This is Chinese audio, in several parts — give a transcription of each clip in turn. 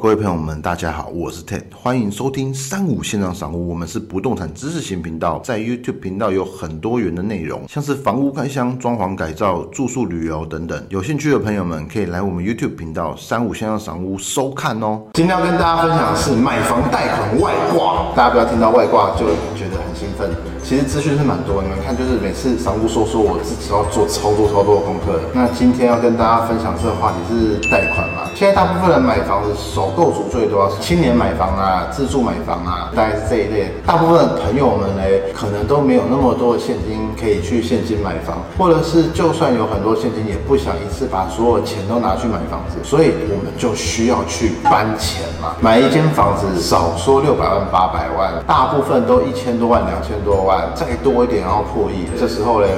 各位朋友们，大家好，我是 Ted，欢迎收听三五线上赏屋。我们是不动产知识型频道，在 YouTube 频道有很多元的内容，像是房屋开箱、装潢改造、住宿旅游等等。有兴趣的朋友们可以来我们 YouTube 频道三五线上赏屋收看哦。今天要跟大家分享的是买房贷款外挂，大家不要听到外挂就觉得很兴奋。其实资讯是蛮多，你们看，就是每次商务说说，我自己要做超多超多的功课。那今天要跟大家分享这个话题是贷款？现在大部分人买房子，首购族最多，青年买房啊，自住买房啊，大概是这一类。大部分的朋友们呢，可能都没有那么多的现金可以去现金买房，或者是就算有很多现金，也不想一次把所有钱都拿去买房子，所以我们就需要去搬钱嘛。买一间房子，少说六百万、八百万，大部分都一千多万、两千多万。再多一点，然后破亿，这时候呢，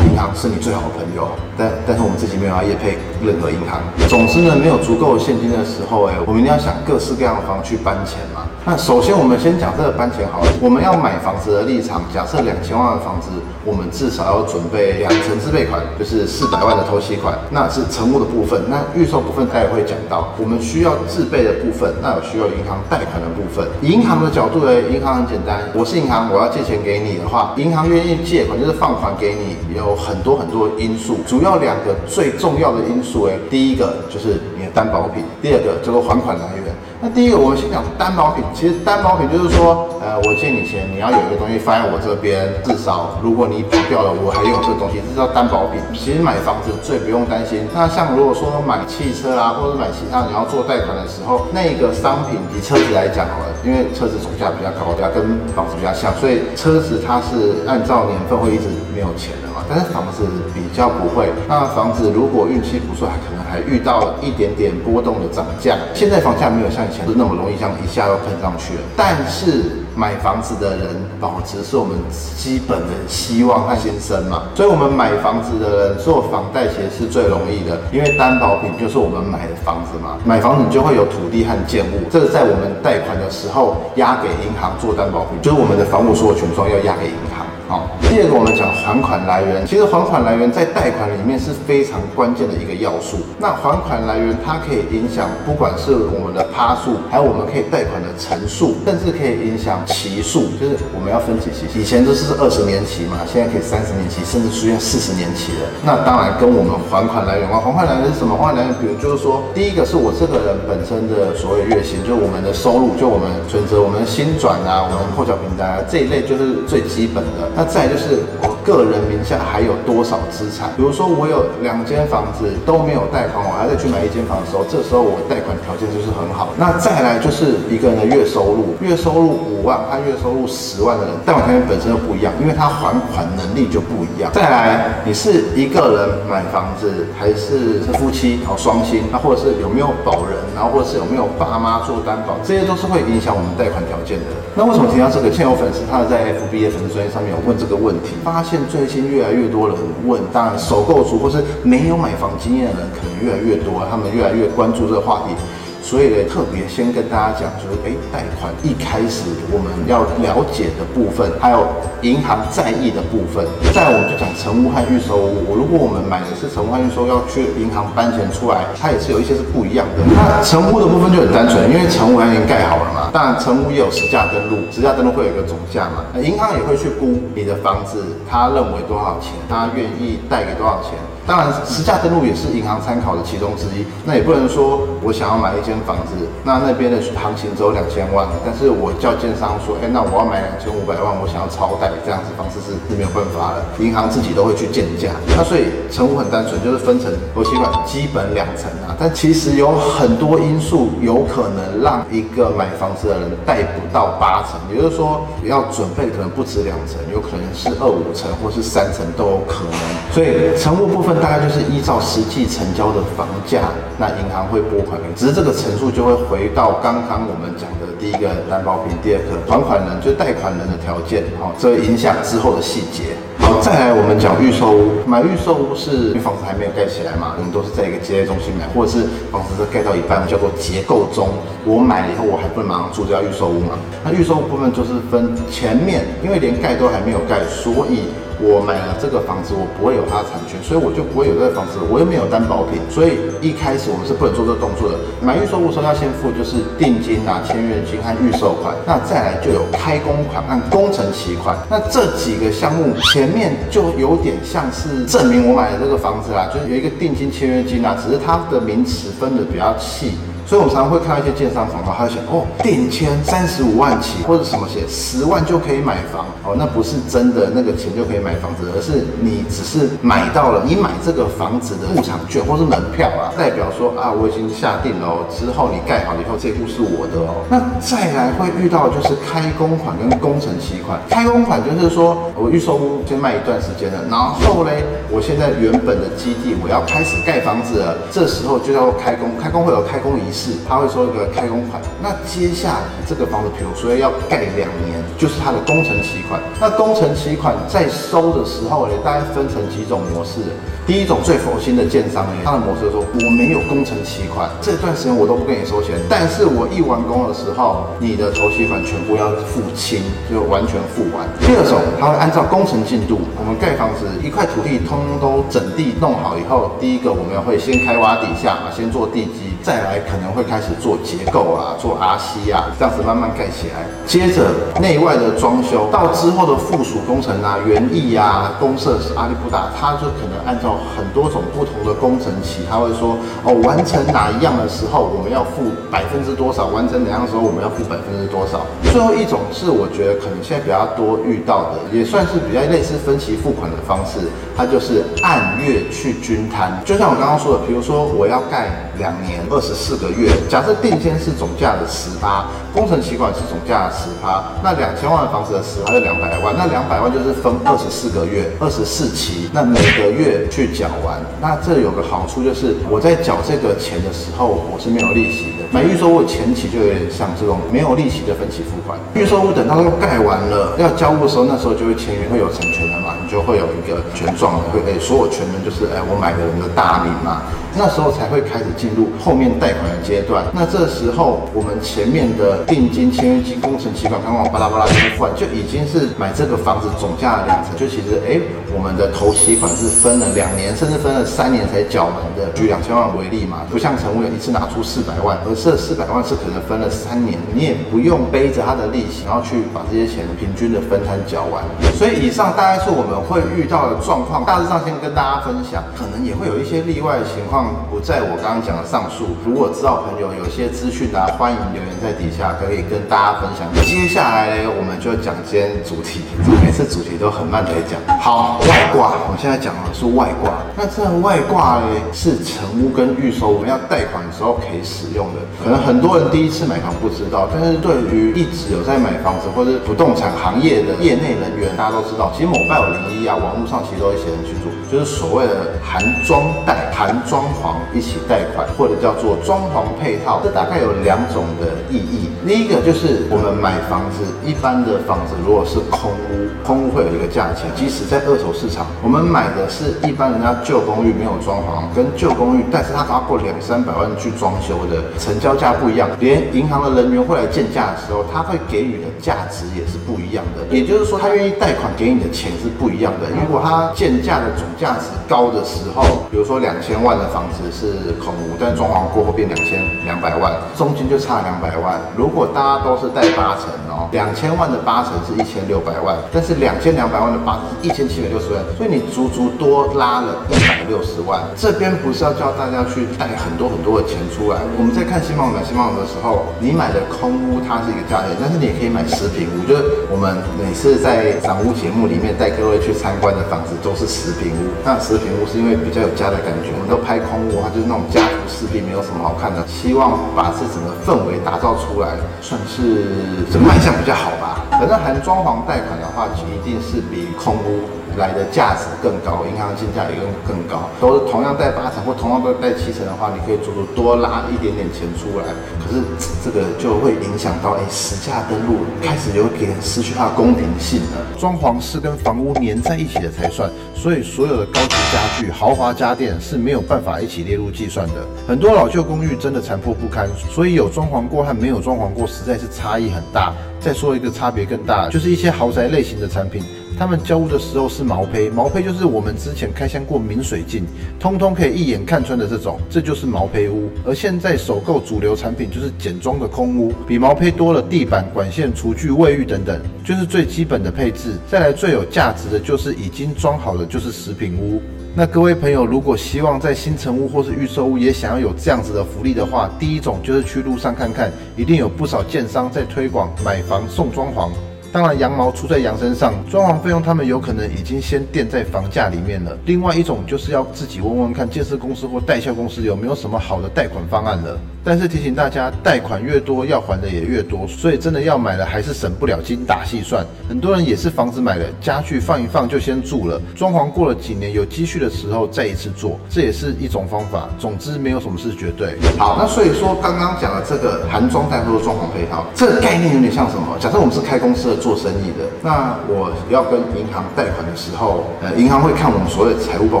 银行是你最好的朋友。但但是我们自己没有要业配任何银行。总之呢，没有足够的现金的时候，哎，我们一定要想各式各样的方去搬钱嘛。那首先我们先讲这个搬钱好了。我们要买房子的立场，假设两千万的房子，我们至少要准备两成自备款，就是四百万的头期款，那是成屋的部分。那预售部分待会会讲到，我们需要自备的部分，那有需要银行贷款的部分。银行的角度呢，银行很简单，我是银行，我要借钱给你的话，银行愿意借款就是放款给你，有很多很多因素，主要两个最重要的因素哎，第一个就是担保品，第二个叫做还款来源。那第一个我们先讲担保品，其实担保品就是说，呃，我借你钱，你要有一个东西放在我这边，至少如果你跑掉了，我还有这个东西，这叫担保品。其实买房子最不用担心。那像如果说买汽车啊，或者买其他你要做贷款的时候，那个商品以车子来讲好了，因为车子总价比较高，它跟房子比较像，所以车子它是按照年份会一直没有钱的嘛。但是房子比较不会，那房子如果运气不错，还可能还遇到了一点点波动的涨价。现在房价没有像以前是那么容易，这样一下就喷上去了。但是买房子的人保值是我们基本的希望和心声嘛，所以我们买房子的人做房贷其实是最容易的，因为担保品就是我们买的房子嘛。买房子你就会有土地和建物，这个在我们贷款的时候押给银行做担保品，就是我们的房屋所有权状要押给银行。好，第二个我们讲还款来源，其实还款来源在贷款里面是非常关键的一个要素。那还款来源它可以影响，不管是我们的趴数，还有我们可以贷款的层数，甚至可以影响期数，就是我们要分几期。以前都是二十年期嘛，现在可以三十年期，甚至出现四十年期的。那当然跟我们还款来源啊，还款来源是什么？还款来源，比如就是说，第一个是我这个人本身的所谓月薪，就我们的收入，就我们存折、我们的薪转啊，我们破缴平台啊这一类，就是最基本的。那再就是我个人名下还有多少资产？比如说我有两间房子都没有贷款，我还要再去买一间房的时候，这时候我贷款条件就是很好。那再来就是一个人的月收入，月收入五万和月收入十万的人，贷款条件本身就不一样，因为他还款能力就不一样。再来，你是一个人买房子，还是是夫妻，然后双薪，那或者是有没有保人，然后或者是有没有爸妈做担保，这些都是会影响我们贷款条件的。那为什么提到这个？现有粉丝他在 FB 的粉丝专业上面有问。这个问题，发现现最近越来越多人问，当然首购族或是没有买房经验的人可能越来越多，他们越来越关注这个话题。所以呢，特别先跟大家讲，就是哎，贷款一开始我们要了解的部分，还有银行在意的部分。再我们就讲成屋和预售屋。如果我们买的是成屋和预售，要去银行搬钱出来，它也是有一些是不一样的。那成屋的部分就很单纯，因为成屋已经盖好了嘛。当然，成屋也有实价登录，实价登录会有一个总价嘛。那银行也会去估你的房子，他认为多少钱，他愿意贷给多少钱。当然，实价登录也是银行参考的其中之一。那也不能说我想要买一间房子，那那边的行情只有两千万，但是我叫建商说，哎，那我要买两千五百万，我想要超贷，这样子方式是是没有办法的。银行自己都会去建价。那所以成屋很单纯，就是分成头期款基本两层啊。但其实有很多因素有可能让一个买房子的人贷不到八成，也就是说要准备可能不止两层，有可能是二五层或是三层都有可能。所以成屋部分。大概就是依照实际成交的房价，那银行会拨款给，只是这个层数就会回到刚刚我们讲的第一个担保品，第二个还款人就是贷款人的条件，好，这影响之后的细节。好，再来我们讲预售屋，买预售屋是因为房子还没有盖起来嘛，我们都是在一个接待中心买，或者是房子是盖到一半叫做结构中，我买了以后我还不能马上住，叫预售屋嘛。那预售部分就是分前面，因为连盖都还没有盖，所以。我买了这个房子，我不会有它的产权，所以我就不会有这个房子，我又没有担保品，所以一开始我们是不能做这个动作的。买预售屋时候要先付就是定金啊、签约金和预售款，那再来就有开工款和工程期款。那这几个项目前面就有点像是证明我买了这个房子啦，就是有一个定金、签约金啊，只是它的名词分的比较细。所以，我们常常会看到一些建商广告，他就写哦，定签三十五万起，或者什么写十万就可以买房哦，那不是真的那个钱就可以买房子，而是你只是买到了你买这个房子的入场券或是门票啊，代表说啊，我已经下定了哦，之后你盖好了以后，这户是我的哦。那再来会遇到就是开工款跟工程期款，开工款就是说我预售屋先卖一段时间了，然后嘞，我现在原本的基地我要开始盖房子了，这时候就要开工，开工会有开工仪是，他会收一个开工款。那接下来这个房子，比如说要盖两年，就是它的工程期款。那工程期款在收的时候呢，大概分成几种模式。第一种最佛心的建商呢，他的模式说，我没有工程期款，这段时间我都不跟你收钱，但是我一完工的时候，你的头期款全部要付清，就完全付完。第二种，他会按照工程进度，我们盖房子一块土地通通都整地弄好以后，第一个我们会先开挖底下嘛，先做地基，再来可能。会开始做结构啊，做 RC 啊，这样子慢慢盖起来。接着内外的装修，到之后的附属工程啊，园艺啊，公社是阿里不大，他就可能按照很多种不同的工程期，他会说哦，完成哪一样的时候我们要付百分之多少，完成哪样的时候我们要付百分之多少。最后一种是我觉得可能现在比较多遇到的，也算是比较类似分期付款的方式，它就是按月去均摊。就像我刚刚说的，比如说我要盖两年二十四个月。假设定金是总价的十趴，工程期款是总价的十趴，那两千万的房子的十趴就两百万，那两百万就是分二十四个月，二十四期，那每个月去缴完。那这有个好处就是我在缴这个钱的时候，我是没有利息的。买预售屋前期就有点像这种没有利息的分期付款，预售屋等到都盖完了要交屋的时候，那时候就会签约，会有产权了嘛，你就会有一个权状，会诶所有权人就是诶我买的人的大名嘛。那时候才会开始进入后面贷款的阶段。那这时候我们前面的定金、签约金、工程期款，刚刚巴拉巴拉一付完，就已经是买这个房子总价的两成。就其实，哎，我们的头期款是分了两年，甚至分了三年才缴完的。举两千万为例嘛，不像陈务员一次拿出四百万，而这四百万是可能分了三年，你也不用背着他的利息，然后去把这些钱平均的分摊缴完。所以以上大概是我们会遇到的状况，大致上先跟大家分享，可能也会有一些例外的情况。不在我刚刚讲的上述。如果知道朋友有些资讯啊，欢迎留言在底下，可以跟大家分享。接下来我们就讲今天主题，每次主题都很慢的讲。好，外挂，我现在讲的是外挂。那这外挂呢，是成屋跟预售我们要贷款的时候可以使用的。可能很多人第一次买房不知道，但是对于一直有在买房子或者不动产行业的业内人员，大家都知道，其实某拜有零一啊，网络上其实都会写很清楚，就是所谓的含装贷、含装潢。一起贷款，或者叫做装潢配套，这大概有两种的意义。第一个就是我们买房子，一般的房子如果是空屋，空屋会有一个价钱。即使在二手市场，我们买的是一般人家旧公寓没有装潢，跟旧公寓，但是他花过两三百万去装修的，成交价不一样。连银行的人员会来建价的时候，他会给予的价值也是不一样的。也就是说，他愿意贷款给你的钱是不一样的。如果他建价的总价值高的时候，比如说两千万的房房子是空屋，但装潢过后变两千两百万，中间就差两百万。如果大家都是贷八成哦，两千万的八成是一千六百万，但是两千两百万的八成是一千七百六十万，所以你足足多拉了一百六十万。这边不是要教大家去贷很多很多的钱出来。我们在看新房买新房的时候，你买的空屋它是一个价钱，但是你也可以买十平屋，就是我们每次在赏屋节目里面带各位去参观的房子都是十平屋。那十平屋是因为比较有家的感觉，我们都拍空屋，它就是那种家徒四壁，没有什么好看的。希望把这整个氛围打造出来，算是这个卖相比较好吧。反正含装潢贷款的话，就一定是比空屋。来的价值更高，银行进价也更更高。都是同样贷八成或同样都贷七成的话，你可以足足多拉一点点钱出来。可是这个就会影响到，哎，实价登录开始有点失去它的公平性了。装潢是跟房屋粘在一起的才算，所以所有的高级家具、豪华家电是没有办法一起列入计算的。很多老旧公寓真的残破不堪，所以有装潢过和没有装潢过实在是差异很大。再说一个差别更大，就是一些豪宅类型的产品。他们交屋的时候是毛坯，毛坯就是我们之前开箱过明水镜，通通可以一眼看穿的这种，这就是毛坯屋。而现在首购主流产品就是简装的空屋，比毛坯多了地板、管线、厨具、卫浴等等，就是最基本的配置。再来最有价值的就是已经装好的，就是食品屋。那各位朋友，如果希望在新城屋或是预售屋也想要有这样子的福利的话，第一种就是去路上看看，一定有不少建商在推广买房送装潢。当然，羊毛出在羊身上，装潢费用他们有可能已经先垫在房价里面了。另外一种就是要自己问问看，建设公司或代销公司有没有什么好的贷款方案了。但是提醒大家，贷款越多，要还的也越多，所以真的要买了还是省不了精打细算。很多人也是房子买了，家具放一放就先住了，装潢过了几年有积蓄的时候再一次做，这也是一种方法。总之，没有什么是绝对。好，那所以说刚刚讲的这个含装贷或者装潢配套，这个概念有点像什么？假设我们是开公司的做生意的，那我要跟银行贷款的时候，呃，银行会看我们所谓的财务报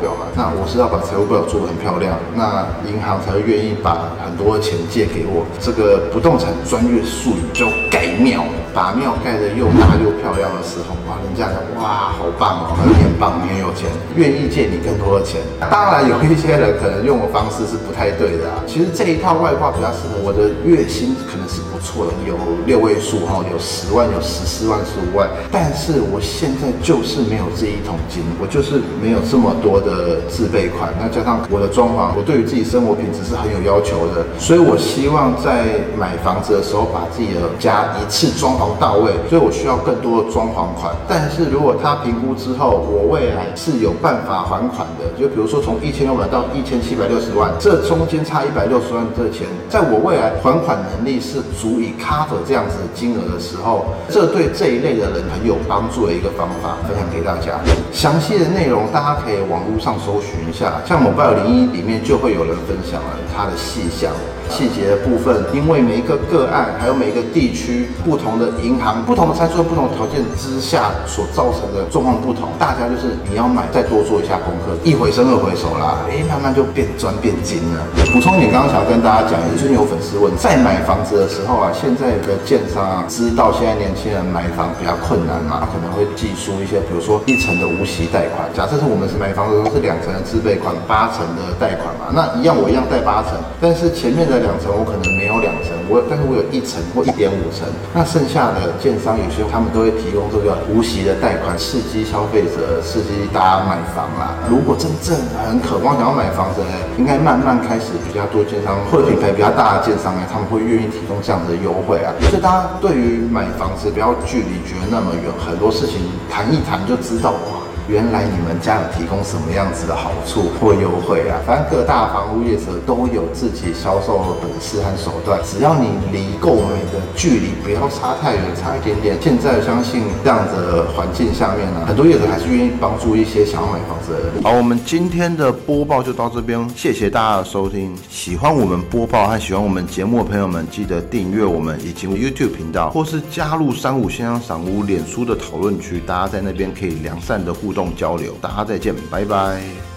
表嘛？那我是要把财务报表做得很漂亮，那银行才会愿意把很多。钱借给我，这个不动产专业术语叫盖庙，把庙盖得又大又漂亮的时候，哇，人家讲哇，好棒哦，你很棒，你很有钱，愿意借你更多的钱。当然，有一些人可能用的方式是不太对的啊。其实这一套外挂比较适合我的月薪可能是不错的，有六位数哈，有十万，有十四万、十五万。但是我现在就是没有这一桶金，我就是没有这么多的自备款。那加上我的装潢，我对于自己生活品质是很有要求的。所以，我希望在买房子的时候，把自己的家一次装潢到位。所以我需要更多的装潢款。但是如果他评估之后，我未来是有办法还款的，就比如说从一千六百到一千七百六十万，这中间差一百六十万这钱，在我未来还款能力是足以 cover 这样子的金额的时候，这对这一类的人很有帮助的一个方法，分享给大家。详细的内容大家可以网络上搜寻一下，像某拜零一里面就会有人分享了他的细项。细节的部分，因为每一个个案，还有每一个地区不同的银行、不同的参数、不同条件之下所造成的状况不同，大家就是你要买，再多做一下功课，一回生二回熟啦，哎，慢慢就变砖变金了。补充一点，刚刚想跟大家讲，就是有粉丝问，在买房子的时候啊，现在的建商啊，知道现在年轻人买房比较困难嘛，可能会寄出一些，比如说一层的无息贷款。假设是我们是买房子是两层的自备款，八成的贷款嘛，那一样我一样贷八成，但是前面的。在两层我可能没有两层，我但是我有一层或一点五层。那剩下的建商有些他们都会提供这个无息的贷款，刺激消费者，刺激大家买房啦。如果真正很渴望想要买房子呢，应该慢慢开始比较多建商或者品牌比较大的建商呢，他们会愿意提供这样的优惠啊。所以大家对于买房子不要距离觉得那么远，很多事情谈一谈就知道哇。原来你们家有提供什么样子的好处或优惠啊？反正各大房屋业者都有自己销售的本事和手段，只要你离购买的距离不要差太远，差一点点。现在相信这样的环境下面呢，很多业者还是愿意帮助一些想要买房子的人。好，我们今天的播报就到这边，谢谢大家的收听。喜欢我们播报和喜欢我们节目的朋友们，记得订阅我们以及 YouTube 频道，或是加入三五先生赏屋脸书的讨论区，大家在那边可以良善的互。互动交流，大家再见，拜拜。